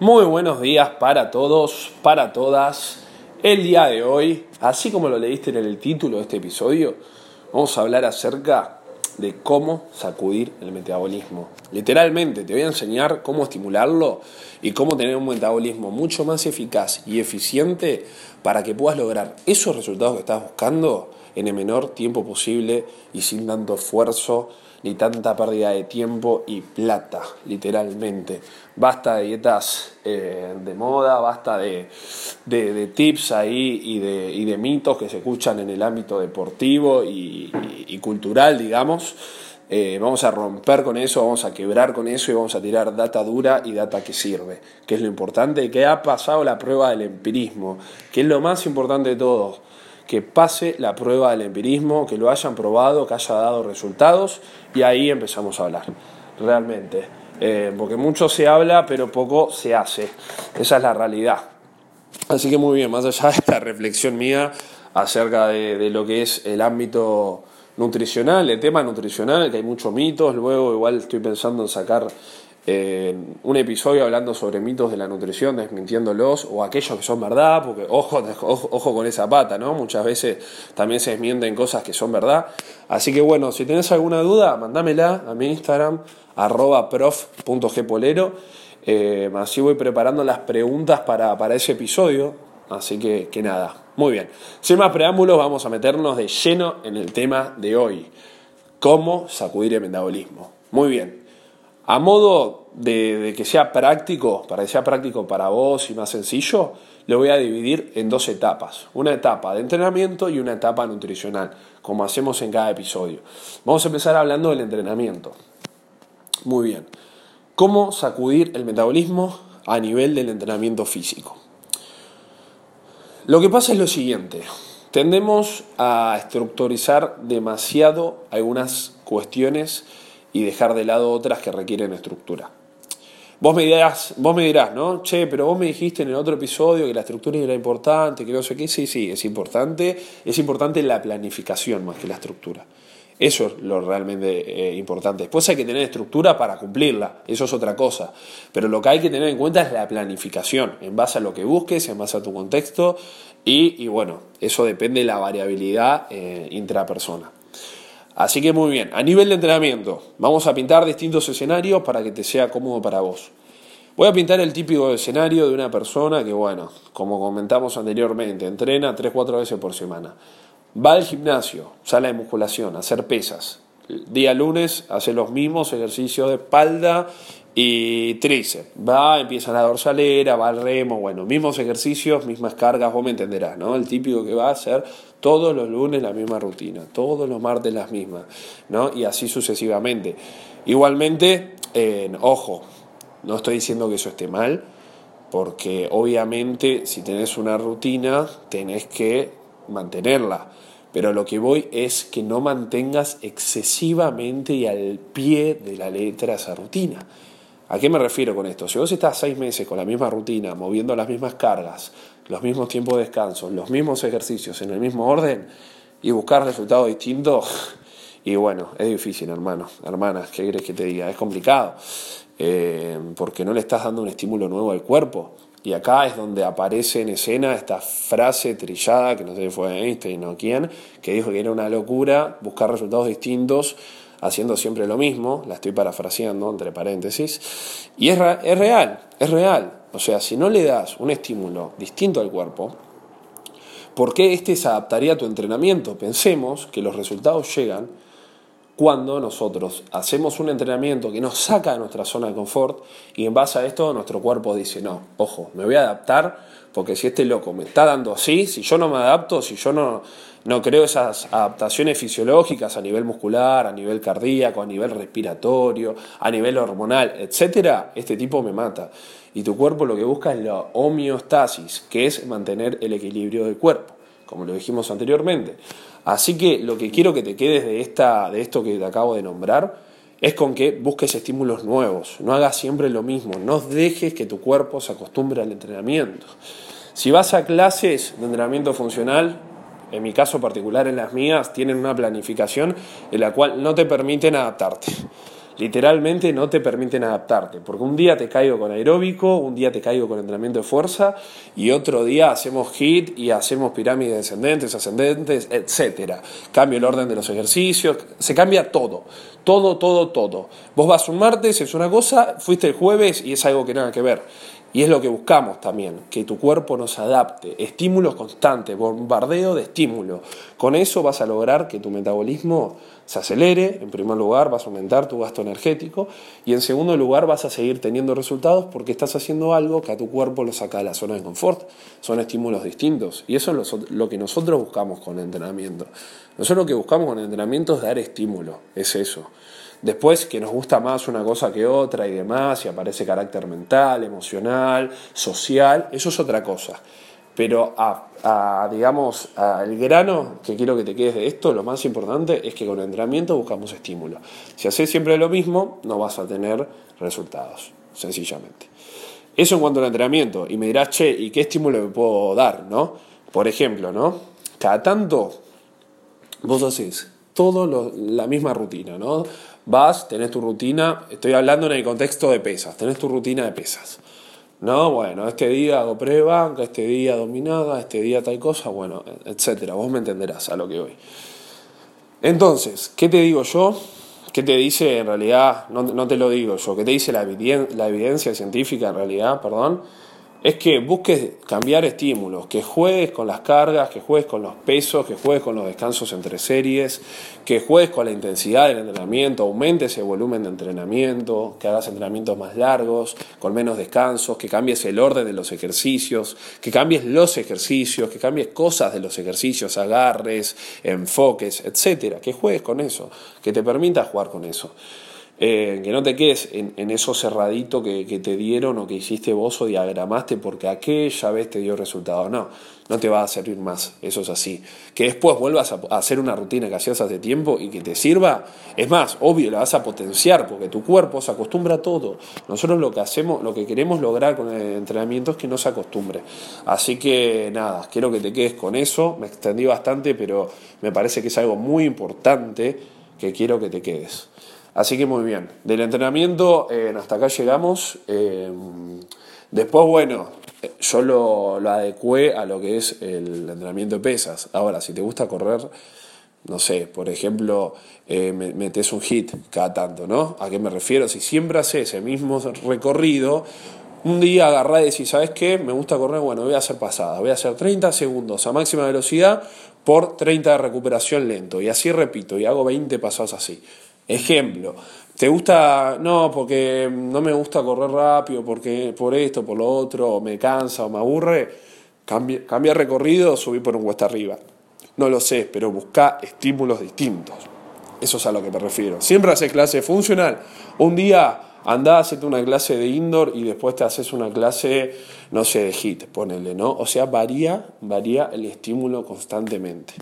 Muy buenos días para todos, para todas. El día de hoy, así como lo leíste en el título de este episodio, vamos a hablar acerca de cómo sacudir el metabolismo. Literalmente, te voy a enseñar cómo estimularlo y cómo tener un metabolismo mucho más eficaz y eficiente para que puedas lograr esos resultados que estás buscando en el menor tiempo posible y sin tanto esfuerzo ni tanta pérdida de tiempo y plata, literalmente. Basta de dietas eh, de moda, basta de, tips ahí y de, y de, mitos que se escuchan en el ámbito deportivo y, cultural, digamos. Eh, vamos a romper con eso, vamos a quebrar con eso y vamos a tirar data dura y data que sirve, que es lo importante, que ha pasado la prueba del empirismo, que es lo más importante de todo que pase la prueba del empirismo, que lo hayan probado, que haya dado resultados y ahí empezamos a hablar, realmente. Eh, porque mucho se habla, pero poco se hace. Esa es la realidad. Así que muy bien, más allá de esta reflexión mía acerca de, lo que es el ámbito nutricional, el tema nutricional, que hay muchos mitos, luego igual estoy pensando en sacar un episodio hablando sobre mitos de la nutrición, desmintiéndolos, o aquellos que son verdad, porque ojo, ojo, con esa pata, ¿no? Muchas veces también se desmienten cosas que son verdad. Así que bueno, si tenés alguna duda, mandámela a mi Instagram, prof.gpolero. Eh, así voy preparando las preguntas para, para ese episodio. Así que, que nada, muy bien. Sin más preámbulos, vamos a meternos de lleno en el tema de hoy. ¿Cómo sacudir el metabolismo? Muy bien. A modo de, que sea práctico, para que sea práctico para vos y más sencillo, lo voy a dividir en dos etapas. Una etapa de entrenamiento y una etapa nutricional, como hacemos en cada episodio. Vamos a empezar hablando del entrenamiento. Muy bien. ¿Cómo sacudir el metabolismo a nivel del entrenamiento físico? Lo que pasa es lo siguiente. Tendemos a estructurizar demasiado algunas cuestiones y dejar de lado otras que requieren estructura. Vos me dirás, vos me dirás, ¿no? Che, pero vos me dijiste en el otro episodio que la estructura era importante, que no sé qué. Sí, sí, es importante. Es importante la planificación más que la estructura. Eso es lo realmente eh, importante. Después hay que tener estructura para cumplirla, eso es otra cosa. Pero lo que hay que tener en cuenta es la planificación, en base a lo que busques, en base a tu contexto, y, bueno, eso depende de la variabilidad eh, intrapersona. Así que muy bien, a nivel de entrenamiento, vamos a pintar distintos escenarios para que te sea cómodo para vos. Voy a pintar el típico escenario de una persona que, bueno, como comentamos anteriormente, entrena 3-4 veces por semana. Va al gimnasio, sale de musculación, a hacer pesas. día lunes hace los mismos ejercicios de espalda y tríceps. Va, empieza la dorsalera, va al remo, bueno, mismos ejercicios, mismas cargas, vos me entenderás, ¿no? El típico que va a hacer todos los lunes la misma rutina, todos los martes las mismas, ¿no? Y así sucesivamente. Igualmente, ojo, no estoy diciendo que eso esté mal, porque obviamente si tenés una rutina, tenés que mantenerla. Pero lo que voy es que no mantengas excesivamente y al pie de la letra esa rutina. ¿A qué me refiero con esto? Si vos estás seis meses con la misma rutina, moviendo las mismas cargas, los mismos tiempos de descanso, los mismos ejercicios en el mismo orden y buscar resultados distintos, y bueno, es difícil, hermano, hermanas, ¿qué querés que te diga? Es complicado, eh, porque no le estás dando un estímulo nuevo al cuerpo. Y acá es donde aparece en escena esta frase trillada, que no sé si fue Einstein o quién, que dijo que era una locura buscar resultados distintos haciendo siempre lo mismo, la estoy parafraseando entre paréntesis, y es, es real, es real. O sea, si no le das un estímulo distinto al cuerpo, ¿por qué éste se adaptaría a tu entrenamiento? Pensemos que los resultados llegan cuando nosotros hacemos un entrenamiento que nos saca de nuestra zona de confort y en base a esto nuestro cuerpo dice, no, ojo, me voy a adaptar porque si este loco me está dando así, si yo no me adapto, si yo no, no creo esas adaptaciones fisiológicas a nivel muscular, a nivel cardíaco, a nivel respiratorio, a nivel hormonal, etcétera, este tipo me mata. Y tu cuerpo lo que busca es la homeostasis, que es mantener el equilibrio del cuerpo, como lo dijimos anteriormente. Así que lo que quiero que te quedes de, esta, de esto que te acabo de nombrar es con que busques estímulos nuevos, no hagas siempre lo mismo, no dejes que tu cuerpo se acostumbre al entrenamiento. Si vas a clases de entrenamiento funcional, en mi caso particular, en las mías, tienen una planificación en la cual no te permiten adaptarte. Literalmente no te permiten adaptarte, porque un día te caigo con aeróbico, un día te caigo con entrenamiento de fuerza y otro día hacemos hit y hacemos pirámides descendentes, ascendentes, etcétera. Cambio el orden de los ejercicios, se cambia todo, todo, todo, todo. Vos vas un martes, es una cosa, fuiste el jueves y es algo que nada que ver. Y es lo que buscamos también, que tu cuerpo nos adapte, estímulos constantes, bombardeo de estímulo. Con eso vas a lograr que tu metabolismo se acelere, en primer lugar vas a aumentar tu gasto energético y en segundo lugar vas a seguir teniendo resultados porque estás haciendo algo que a tu cuerpo lo saca de la zona de confort. Son estímulos distintos y eso es lo, que nosotros buscamos con el entrenamiento. Nosotros lo que buscamos con el entrenamiento es dar estímulo, es eso. Después que nos gusta más una cosa que otra y demás, y aparece carácter mental, emocional, social, eso es otra cosa. Pero a, digamos, al grano que quiero que te quedes de esto, lo más importante es que con el entrenamiento buscamos estímulo. Si haces siempre lo mismo, no vas a tener resultados, sencillamente. Eso en cuanto al entrenamiento. Y me dirás, che, ¿y qué estímulo me puedo dar? ¿no? Por ejemplo, ¿no? Cada tanto vos haces todo la misma rutina, ¿no? Vas, tenés tu rutina, estoy hablando en el contexto de pesas, tenés tu rutina de pesas. No, bueno, este día hago pre-banca, este día dominada, este día tal cosa, bueno, etcétera. Vos me entenderás a lo que voy. Entonces, ¿qué te digo yo? ¿Qué te dice en realidad? No, no te lo digo yo, ¿qué te dice la, la evidencia científica en realidad? Perdón es que busques cambiar estímulos, que juegues con las cargas, que juegues con los pesos, que juegues con los descansos entre series, que juegues con la intensidad del entrenamiento, aumentes el volumen de entrenamiento, que hagas entrenamientos más largos, con menos descansos, que cambies el orden de los ejercicios, que cambies los ejercicios, que cambies cosas de los ejercicios, agarres, enfoques, etcétera, que juegues con eso, que te permita jugar con eso. Eh, que no te quedes en, eso cerradito que, te dieron o que hiciste vos o diagramaste porque aquella vez te dio resultado. No, no te va a servir más, eso es así. Que después vuelvas a, hacer una rutina que hacías hace tiempo y que te sirva, es más, obvio, la vas a potenciar porque tu cuerpo se acostumbra a todo. Nosotros lo que hacemos, lo que queremos lograr con el entrenamiento es que no se acostumbre. Así que nada, quiero que te quedes con eso. Me extendí bastante, pero me parece que es algo muy importante que quiero que te quedes. Así que muy bien. Del entrenamiento eh, hasta acá llegamos. Eh, después, bueno, yo lo, lo, adecué a lo que es el entrenamiento de pesas. Ahora, si te gusta correr, no sé, por ejemplo, eh, metes un hit cada tanto, ¿no? ¿A qué me refiero? Si siempre haces ese mismo recorrido, un día agarrá y decís, ¿sabes qué? Me gusta correr, bueno, voy a hacer pasada, voy a hacer 30 segundos a máxima velocidad por 30 de recuperación lento. Y así repito, y hago 20 pasados así. Ejemplo, ¿te gusta? No, porque no me gusta correr rápido, porque por esto, por lo otro, o me cansa o me aburre. Cambia, cambia recorrido o subir por un cuesta arriba. No lo sé, pero busca estímulos distintos. Eso es a lo que me refiero. Siempre haces clase funcional. Un día andá, hacete una clase de indoor y después te haces una clase, no sé, de hit, ponele, ¿no? O sea, varía, varía el estímulo constantemente.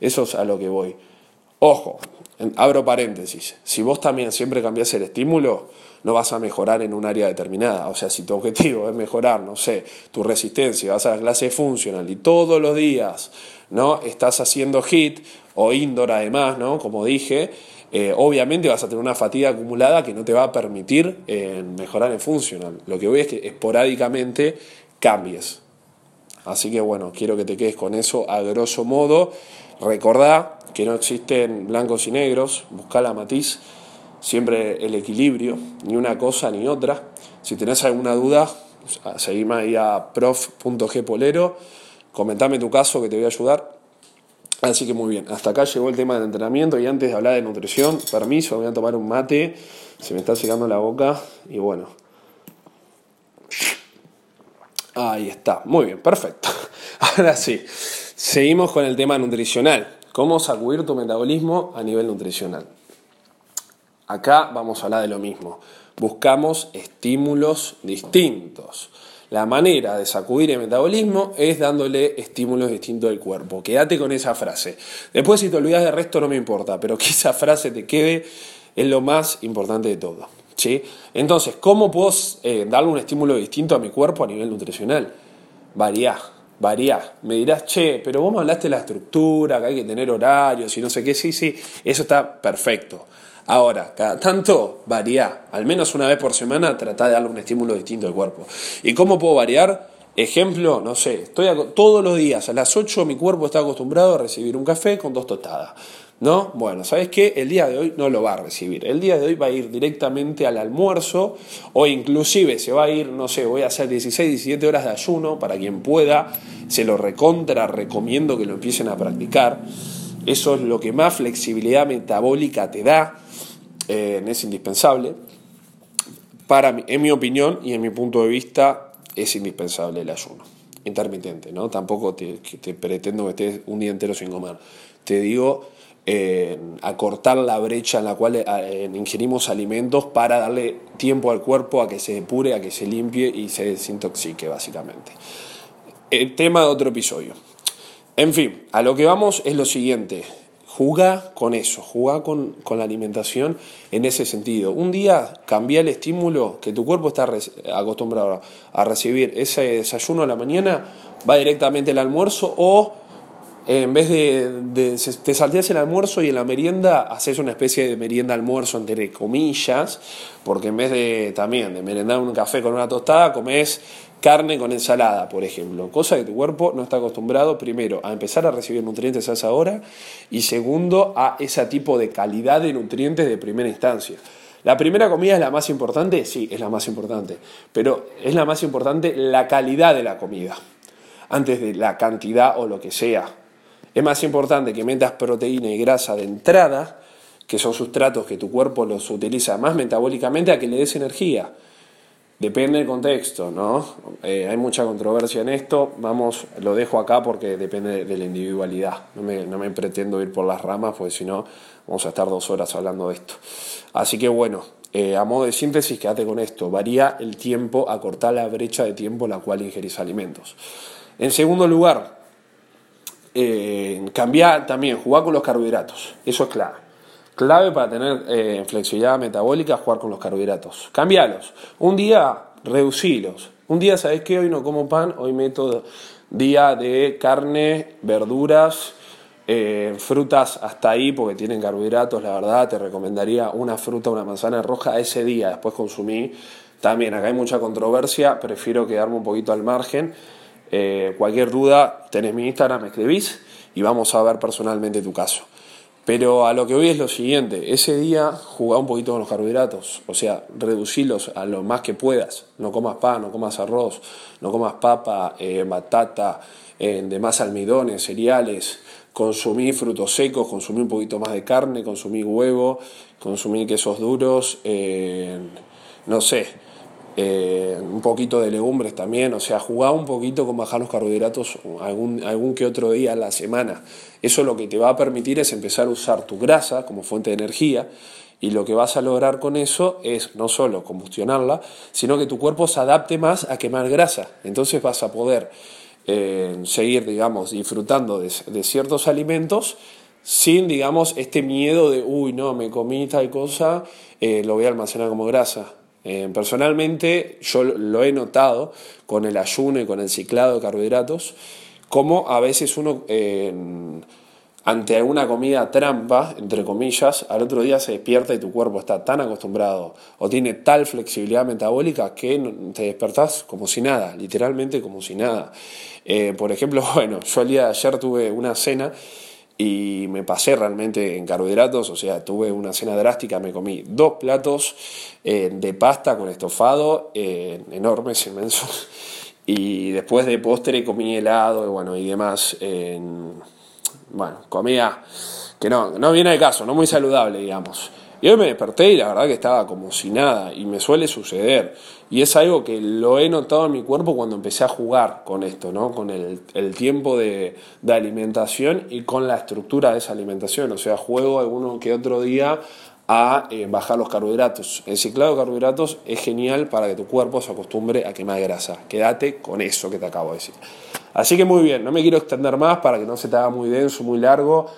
Eso es a lo que voy. Ojo, abro paréntesis, si vos también siempre cambias el estímulo, no vas a mejorar en un área determinada. O sea, si tu objetivo es mejorar, no sé, tu resistencia, vas a la clase funcional y todos los días ¿no? estás haciendo hit o indoor además, ¿no? como dije, eh, obviamente vas a tener una fatiga acumulada que no te va a permitir eh, mejorar en funcional. Lo que voy es que esporádicamente cambies. Así que bueno, quiero que te quedes con eso a grosso modo. Recordá que no existen blancos y negros, busca la matiz, siempre el equilibrio, ni una cosa ni otra. Si tenés alguna duda, seguime ahí a prof.gpolero, comentame tu caso que te voy a ayudar. Así que muy bien, hasta acá llegó el tema del entrenamiento y antes de hablar de nutrición, permiso, voy a tomar un mate, se me está secando la boca y bueno. Ahí está, muy bien, perfecto. Ahora sí, seguimos con el tema nutricional. ¿Cómo sacudir tu metabolismo a nivel nutricional? Acá vamos a hablar de lo mismo. Buscamos estímulos distintos. La manera de sacudir el metabolismo es dándole estímulos distintos al cuerpo. Quédate con esa frase. Después si te olvidas del resto no me importa, pero que esa frase te quede es lo más importante de todo. ¿sí? Entonces, ¿cómo puedo eh, darle un estímulo distinto a mi cuerpo a nivel nutricional? Variar varía. Me dirás, che, pero vos me hablaste de la estructura, que hay que tener horarios y no sé qué. Sí, sí, eso está perfecto. Ahora, cada tanto varía, al menos una vez por semana, trata de darle un estímulo distinto al cuerpo. ¿Y cómo puedo variar? Ejemplo, no sé, estoy todos los días a las 8 mi cuerpo está acostumbrado a recibir un café con dos tostadas. ¿No? Bueno, ¿sabes qué? El día de hoy no lo va a recibir. El día de hoy va a ir directamente al almuerzo o inclusive se va a ir, no sé, voy a hacer 16, 17 horas de ayuno para quien pueda. Se lo recontra, recomiendo que lo empiecen a practicar. Eso es lo que más flexibilidad metabólica te da. Eh, es indispensable. Para, en mi opinión y en mi punto de vista, es indispensable el ayuno intermitente, ¿no? Tampoco te, te pretendo que estés un día entero sin comer. Te digo acortar la brecha en la cual eh, ingerimos alimentos para darle tiempo al cuerpo a que se depure, a que se limpie y se desintoxique, básicamente. El tema de otro episodio. En fin, a lo que vamos es lo siguiente. Juga con eso, juga con, la alimentación en ese sentido. Un día cambia el estímulo que tu cuerpo está acostumbrado a recibir. Ese desayuno a la mañana va directamente al almuerzo o en vez de, te salteas el almuerzo y en la merienda haces una especie de merienda almuerzo entre comillas, porque en vez de también de merendar un café con una tostada, comes carne con ensalada, por ejemplo, cosa que tu cuerpo no está acostumbrado, primero, a empezar a recibir nutrientes a esa hora y segundo, a ese tipo de calidad de nutrientes de primera instancia. La primera comida es la más importante, sí, es la más importante, pero es la más importante la calidad de la comida, antes de la cantidad o lo que sea. Es más importante que metas proteína y grasa de entrada, que son sustratos que tu cuerpo los utiliza más metabólicamente, a que le des energía. Depende del contexto, ¿no? Eh, hay mucha controversia en esto, vamos, lo dejo acá porque depende de la individualidad. No me, pretendo ir por las ramas, porque si no, vamos a estar dos horas hablando de esto. Así que bueno, eh, a modo de síntesis, quédate con esto. Varía el tiempo, acortar la brecha de tiempo en la cual ingerís alimentos. En segundo lugar, eh, cambiar también, jugar con los carbohidratos. Eso es clave. Clave para tener eh, flexibilidad metabólica, jugar con los carbohidratos. Cambialos. Un día, reducilos. Un día, ¿sabes qué? Hoy no como pan, hoy meto día de carne, verduras, eh, frutas hasta ahí porque tienen carbohidratos, la verdad, te recomendaría una fruta, una manzana roja ese día, después consumí. También acá hay mucha controversia, prefiero quedarme un poquito al margen eh, cualquier duda, tenés mi Instagram, me escribís y vamos a ver personalmente tu caso. Pero a lo que voy es lo siguiente, ese día jugá un poquito con los carbohidratos, o sea, reducirlos a lo más que puedas. No comas pan, no comas arroz, no comas papa, eh, batata, eh, de más almidones, cereales, consumí frutos secos, consumí un poquito más de carne, consumí huevo, consumí quesos duros, no sé, eh, un poquito de legumbres también, o sea, jugar un poquito con bajar los carbohidratos algún, algún que otro día a la semana. Eso lo que te va a permitir es empezar a usar tu grasa como fuente de energía y lo que vas a lograr con eso es no solo combustionarla, sino que tu cuerpo se adapte más a quemar grasa. Entonces vas a poder eh, seguir, digamos, disfrutando de, ciertos alimentos sin, digamos, este miedo de, uy, no, me comí tal cosa, eh, lo voy a almacenar como grasa. Eh, personalmente yo lo he notado con el ayuno y con el ciclado de carbohidratos, como a veces uno ante alguna comida trampa, entre comillas, al otro día se despierta y tu cuerpo está tan acostumbrado o tiene tal flexibilidad metabólica que te despertás como si nada, literalmente como si nada. Eh, por ejemplo, bueno, yo el día de ayer tuve una cena y me pasé realmente en carbohidratos, o sea, tuve una cena drástica, me comí dos platos eh, de pasta con estofado, eh, enormes, inmensos, y después de postre comí helado y bueno, y demás, bueno, comida que no, no viene de caso, no muy saludable, digamos. Y hoy me desperté y la verdad que estaba como si nada, y me suele suceder. Y es algo que lo he notado en mi cuerpo cuando empecé a jugar con esto, ¿no? Con el, tiempo de, alimentación y con la estructura de esa alimentación. O sea, juego alguno que otro día a eh, bajar los carbohidratos. El ciclado de carbohidratos es genial para que tu cuerpo se acostumbre a quemar grasa. Quédate con eso que te acabo de decir. Así que muy bien, no me quiero extender más para que no se te haga muy denso, muy largo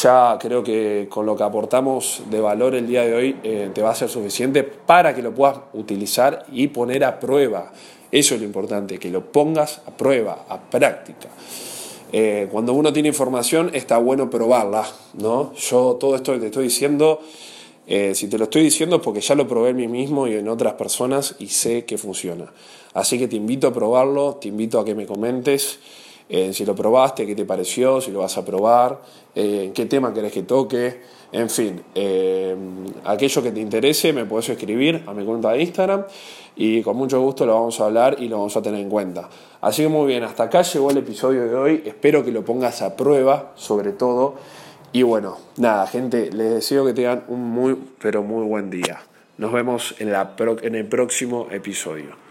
ya creo que con lo que aportamos de valor el día de hoy eh, te va a ser suficiente para que lo puedas utilizar y poner a prueba. Eso es lo importante, que lo pongas a prueba, a práctica. Eh, cuando uno tiene información está bueno probarla, ¿no? Yo todo esto que te estoy diciendo Eh, si te lo estoy diciendo es porque ya lo probé en mí mismo y en otras personas y sé que funciona. Así que te invito a probarlo, te invito a que me comentes eh, si lo probaste, qué te pareció, si lo vas a probar, eh, qué tema querés que toque, en fin, aquello que te interese me puedes escribir a mi cuenta de Instagram y con mucho gusto lo vamos a hablar y lo vamos a tener en cuenta. Así que muy bien, hasta acá llegó el episodio de hoy, espero que lo pongas a prueba sobre todo y bueno, nada, gente, les deseo que tengan un muy, pero muy buen día. Nos vemos en, la en el próximo episodio.